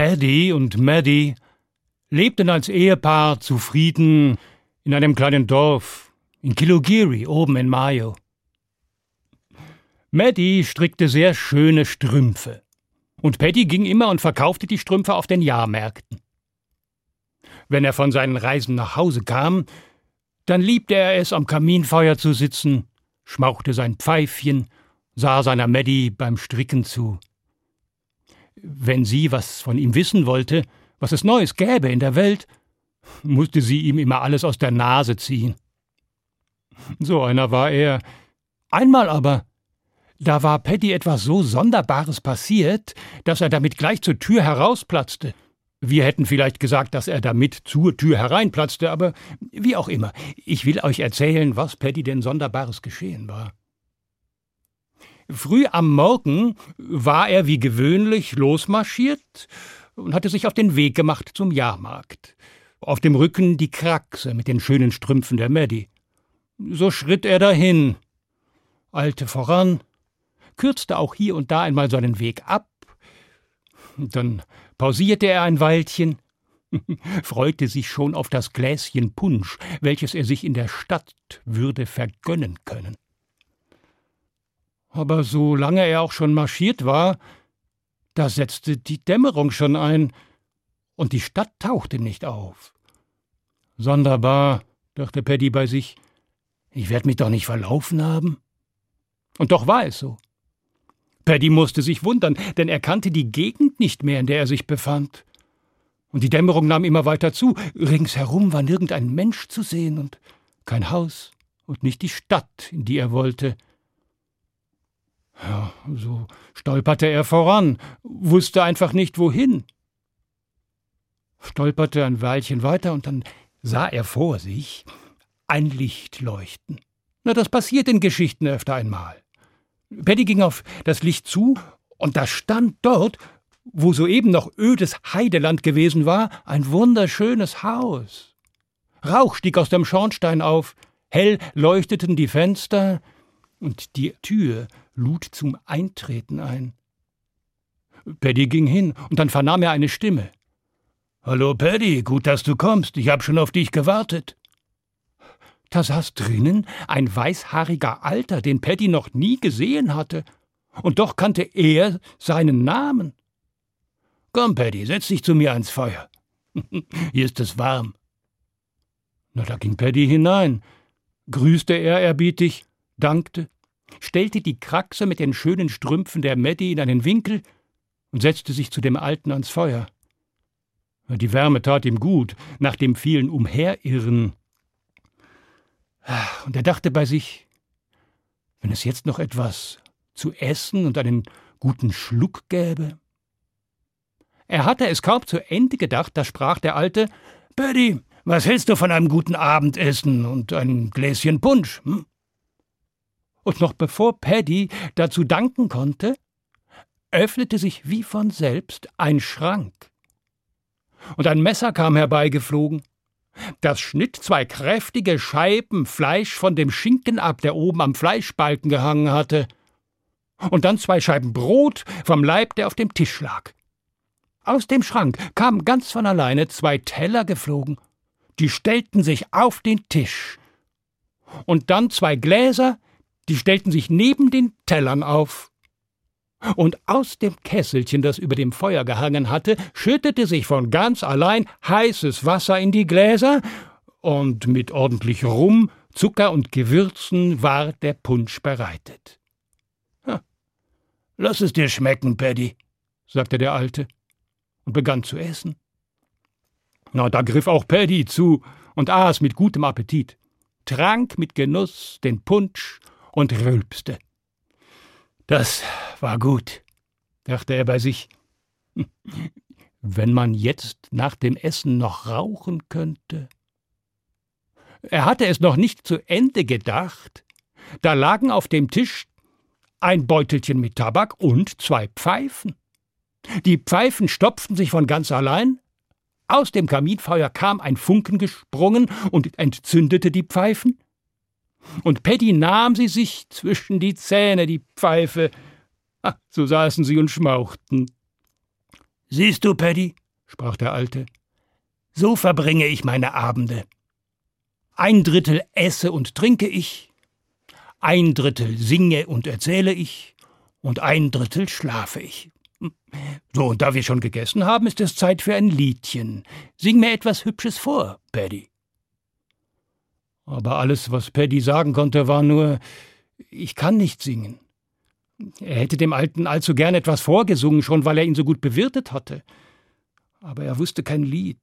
Paddy und Maddie lebten als Ehepaar zufrieden in einem kleinen Dorf in Kilogiri oben in Mayo. Maddie strickte sehr schöne Strümpfe und Paddy ging immer und verkaufte die Strümpfe auf den Jahrmärkten. Wenn er von seinen Reisen nach Hause kam, dann liebte er es, am Kaminfeuer zu sitzen, schmauchte sein Pfeifchen, sah seiner Maddie beim Stricken zu. Wenn sie was von ihm wissen wollte, was es Neues gäbe in der Welt, musste sie ihm immer alles aus der Nase ziehen. So einer war er. Einmal aber, da war Paddy etwas so Sonderbares passiert, dass er damit gleich zur Tür herausplatzte. Wir hätten vielleicht gesagt, dass er damit zur Tür hereinplatzte, aber wie auch immer. Ich will euch erzählen, was Paddy denn Sonderbares geschehen war. Früh am Morgen war er wie gewöhnlich losmarschiert und hatte sich auf den Weg gemacht zum Jahrmarkt. Auf dem Rücken die Kraxe mit den schönen Strümpfen der Maddie. So schritt er dahin, eilte voran, kürzte auch hier und da einmal seinen Weg ab, dann pausierte er ein Weilchen, freute sich schon auf das Gläschen Punsch, welches er sich in der Stadt würde vergönnen können. Aber solange er auch schon marschiert war, da setzte die Dämmerung schon ein, und die Stadt tauchte nicht auf. Sonderbar, dachte Paddy bei sich, ich werde mich doch nicht verlaufen haben. Und doch war es so. Paddy musste sich wundern, denn er kannte die Gegend nicht mehr, in der er sich befand. Und die Dämmerung nahm immer weiter zu. Ringsherum war nirgend ein Mensch zu sehen und kein Haus und nicht die Stadt, in die er wollte. Ja, so stolperte er voran, wusste einfach nicht wohin. Stolperte ein Weilchen weiter und dann sah er vor sich ein Licht leuchten. Na, das passiert in Geschichten öfter einmal. Paddy ging auf das Licht zu und da stand dort, wo soeben noch ödes Heideland gewesen war, ein wunderschönes Haus. Rauch stieg aus dem Schornstein auf, hell leuchteten die Fenster, und die Tür lud zum Eintreten ein. Paddy ging hin, und dann vernahm er eine Stimme. Hallo, Paddy, gut, dass du kommst. Ich hab schon auf dich gewartet. Da saß drinnen ein weißhaariger Alter, den Paddy noch nie gesehen hatte. Und doch kannte er seinen Namen. Komm, Paddy, setz dich zu mir ans Feuer. Hier ist es warm. Na, da ging Paddy hinein, grüßte ehrerbietig, dankte, stellte die Kraxe mit den schönen Strümpfen der Maddie in einen Winkel und setzte sich zu dem Alten ans Feuer. Die Wärme tat ihm gut, nach dem vielen Umherirren. Und er dachte bei sich, wenn es jetzt noch etwas zu essen und einen guten Schluck gäbe. Er hatte es kaum zu Ende gedacht, da sprach der Alte Paddy, was hältst du von einem guten Abendessen und einem Gläschen Punsch? Hm? Und noch bevor Paddy dazu danken konnte, öffnete sich wie von selbst ein Schrank. Und ein Messer kam herbeigeflogen. Das schnitt zwei kräftige Scheiben Fleisch von dem Schinken ab, der oben am Fleischbalken gehangen hatte. Und dann zwei Scheiben Brot vom Leib, der auf dem Tisch lag. Aus dem Schrank kamen ganz von alleine zwei Teller geflogen. Die stellten sich auf den Tisch. Und dann zwei Gläser, die stellten sich neben den Tellern auf. Und aus dem Kesselchen, das über dem Feuer gehangen hatte, schüttete sich von ganz allein heißes Wasser in die Gläser, und mit ordentlich Rum, Zucker und Gewürzen war der Punsch bereitet. Lass es dir schmecken, Paddy, sagte der Alte und begann zu essen. Na, da griff auch Paddy zu und aß mit gutem Appetit, trank mit Genuss den Punsch und rülpste. Das war gut, dachte er bei sich. Wenn man jetzt nach dem Essen noch rauchen könnte. Er hatte es noch nicht zu Ende gedacht, da lagen auf dem Tisch ein Beutelchen mit Tabak und zwei Pfeifen. Die Pfeifen stopften sich von ganz allein, aus dem Kaminfeuer kam ein Funken gesprungen und entzündete die Pfeifen, und Paddy nahm sie sich zwischen die Zähne, die Pfeife. Ah, so saßen sie und schmauchten. Siehst du, Paddy, sprach der Alte, so verbringe ich meine Abende. Ein Drittel esse und trinke ich, ein Drittel singe und erzähle ich, und ein Drittel schlafe ich. So, und da wir schon gegessen haben, ist es Zeit für ein Liedchen. Sing mir etwas Hübsches vor, Paddy. Aber alles, was Paddy sagen konnte, war nur Ich kann nicht singen. Er hätte dem Alten allzu gern etwas vorgesungen, schon weil er ihn so gut bewirtet hatte. Aber er wusste kein Lied.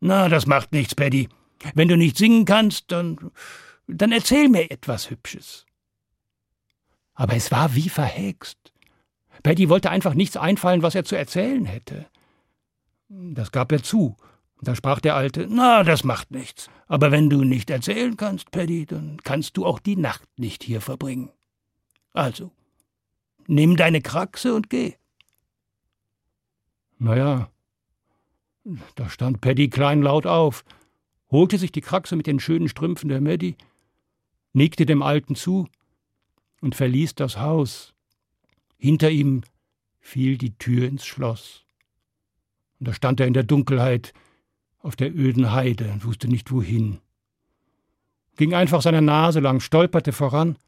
Na, das macht nichts, Paddy. Wenn du nicht singen kannst, dann. dann erzähl mir etwas Hübsches. Aber es war wie verhext. Paddy wollte einfach nichts einfallen, was er zu erzählen hätte. Das gab er zu. Da sprach der Alte, na, das macht nichts. Aber wenn du nicht erzählen kannst, Paddy, dann kannst du auch die Nacht nicht hier verbringen. Also, nimm deine Kraxe und geh. Na ja, da stand Paddy kleinlaut auf, holte sich die Kraxe mit den schönen Strümpfen der Maddy, nickte dem Alten zu und verließ das Haus. Hinter ihm fiel die Tür ins Schloss. Und da stand er in der Dunkelheit auf der öden Heide und wusste nicht wohin. Ging einfach seiner Nase lang, stolperte voran,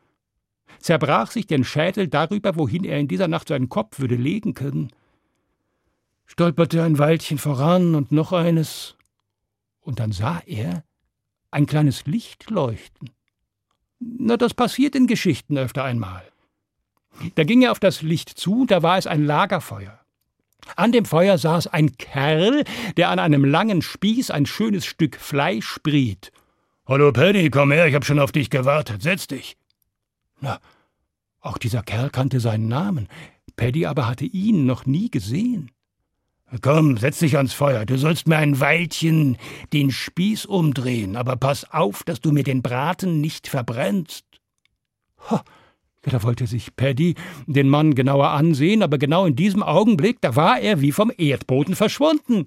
zerbrach sich den Schädel darüber, wohin er in dieser Nacht seinen Kopf würde legen können, stolperte ein Weilchen voran und noch eines, und dann sah er ein kleines Licht leuchten. Na, das passiert in Geschichten öfter einmal. Da ging er auf das Licht zu, da war es ein Lagerfeuer. An dem Feuer saß ein Kerl, der an einem langen Spieß ein schönes Stück Fleisch briet. Hallo Penny, komm her, ich hab schon auf dich gewartet, setz dich. Na, auch dieser Kerl kannte seinen Namen, Paddy aber hatte ihn noch nie gesehen. Komm, setz dich ans Feuer. Du sollst mir ein Weilchen den Spieß umdrehen, aber pass auf, dass du mir den Braten nicht verbrennst. Ha, da wollte sich Paddy den Mann genauer ansehen, aber genau in diesem Augenblick, da war er wie vom Erdboden verschwunden.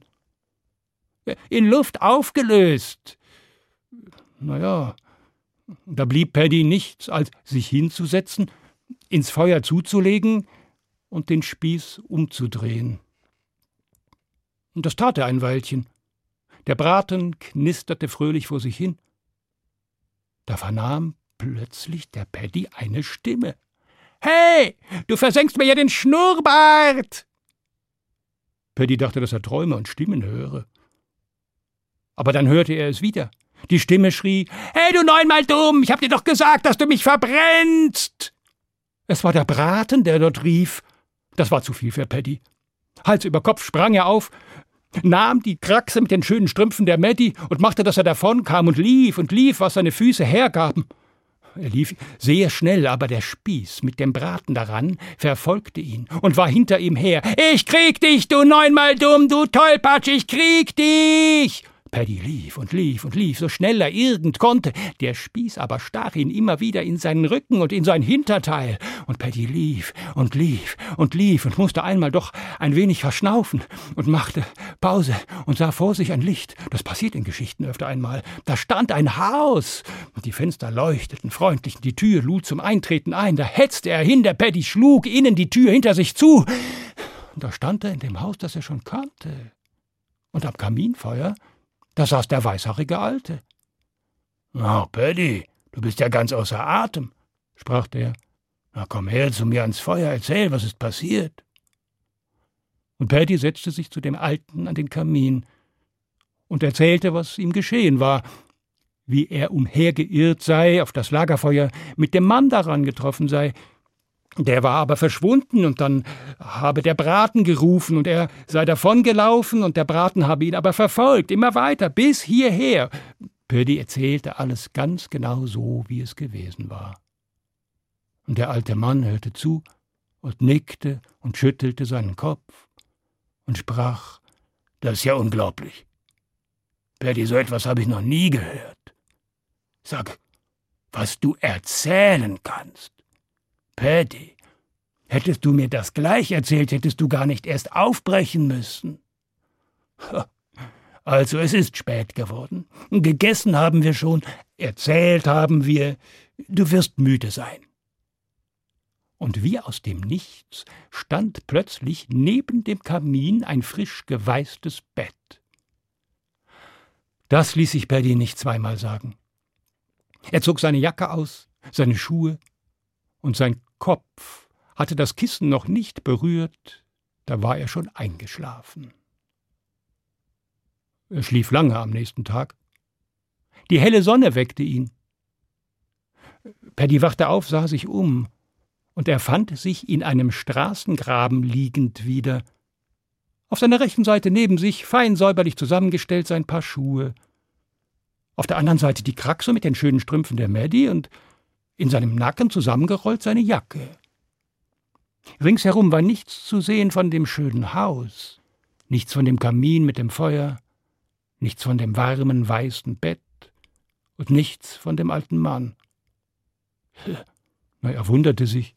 In Luft aufgelöst. Na ja, da blieb Paddy nichts, als sich hinzusetzen, ins Feuer zuzulegen und den Spieß umzudrehen. Und das tat er ein Weilchen. Der Braten knisterte fröhlich vor sich hin. Da vernahm plötzlich der Paddy eine Stimme. Hey, du versenkst mir ja den Schnurrbart! Paddy dachte, dass er Träume und Stimmen höre. Aber dann hörte er es wieder. Die Stimme schrie: Hey, du neunmal dumm, ich hab dir doch gesagt, dass du mich verbrennst! Es war der Braten, der dort rief. Das war zu viel für Paddy. Hals über Kopf sprang er auf, nahm die Kraxe mit den schönen Strümpfen der Maddie und machte, dass er davonkam und lief und lief, was seine Füße hergaben. Er lief sehr schnell, aber der Spieß mit dem Braten daran verfolgte ihn und war hinter ihm her. Ich krieg dich, du neunmal dumm, du Tollpatsch, ich krieg dich! Paddy lief und lief und lief, so schnell er irgend konnte. Der Spieß aber stach ihn immer wieder in seinen Rücken und in sein Hinterteil. Und Paddy lief und lief und lief und musste einmal doch ein wenig verschnaufen und machte Pause und sah vor sich ein Licht. Das passiert in Geschichten öfter einmal. Da stand ein Haus. Und die Fenster leuchteten freundlich, die Tür lud zum Eintreten ein. Da hetzte er hin, der Paddy schlug innen die Tür hinter sich zu. Und da stand er in dem Haus, das er schon kannte. Und am Kaminfeuer da saß der weißhaarige Alte. Na, oh, Paddy, du bist ja ganz außer Atem, sprach der. Na, komm her zu mir ans Feuer, erzähl, was ist passiert. Und Paddy setzte sich zu dem Alten an den Kamin und erzählte, was ihm geschehen war, wie er umhergeirrt sei, auf das Lagerfeuer mit dem Mann daran getroffen sei, der war aber verschwunden und dann habe der Braten gerufen und er sei davongelaufen und der Braten habe ihn aber verfolgt, immer weiter, bis hierher. Pödi erzählte alles ganz genau so, wie es gewesen war. Und der alte Mann hörte zu und nickte und schüttelte seinen Kopf und sprach, das ist ja unglaublich. Pödi, so etwas habe ich noch nie gehört. Sag, was du erzählen kannst. Paddy, hättest du mir das gleich erzählt, hättest du gar nicht erst aufbrechen müssen. Also es ist spät geworden. Gegessen haben wir schon, erzählt haben wir, du wirst müde sein. und wie aus dem Nichts stand plötzlich neben dem Kamin ein frisch geweißtes Bett. Das ließ sich Paddy nicht zweimal sagen. Er zog seine Jacke aus, seine Schuhe, und sein Kopf hatte das Kissen noch nicht berührt, da war er schon eingeschlafen. Er schlief lange am nächsten Tag. Die helle Sonne weckte ihn. Paddy wachte auf, sah sich um, und er fand sich in einem Straßengraben liegend wieder. Auf seiner rechten Seite neben sich, fein säuberlich zusammengestellt, sein Paar Schuhe. Auf der anderen Seite die Kraxe mit den schönen Strümpfen der Maddie und in seinem Nacken zusammengerollt seine Jacke. Ringsherum war nichts zu sehen von dem schönen Haus, nichts von dem Kamin mit dem Feuer, nichts von dem warmen, weißen Bett und nichts von dem alten Mann. Na, er wunderte sich,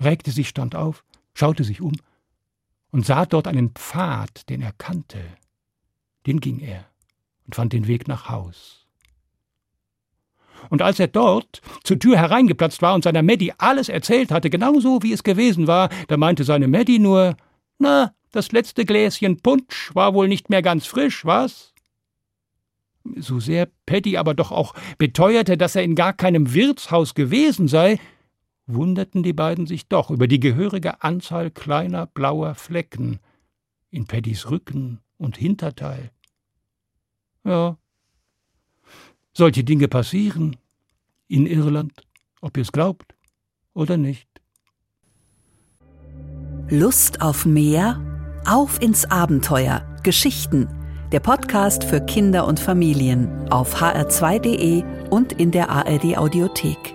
regte sich, stand auf, schaute sich um und sah dort einen Pfad, den er kannte. Den ging er und fand den Weg nach Haus. Und als er dort zur Tür hereingeplatzt war und seiner Maddie alles erzählt hatte, genau so wie es gewesen war, da meinte seine Maddie nur, na, das letzte Gläschen Punsch war wohl nicht mehr ganz frisch, was? So sehr Paddy aber doch auch beteuerte, dass er in gar keinem Wirtshaus gewesen sei, wunderten die beiden sich doch über die gehörige Anzahl kleiner blauer Flecken in Paddys Rücken und Hinterteil. Ja, solche Dinge passieren in Irland, ob ihr es glaubt oder nicht. Lust auf mehr? Auf ins Abenteuer. Geschichten. Der Podcast für Kinder und Familien auf hr2.de und in der ARD Audiothek.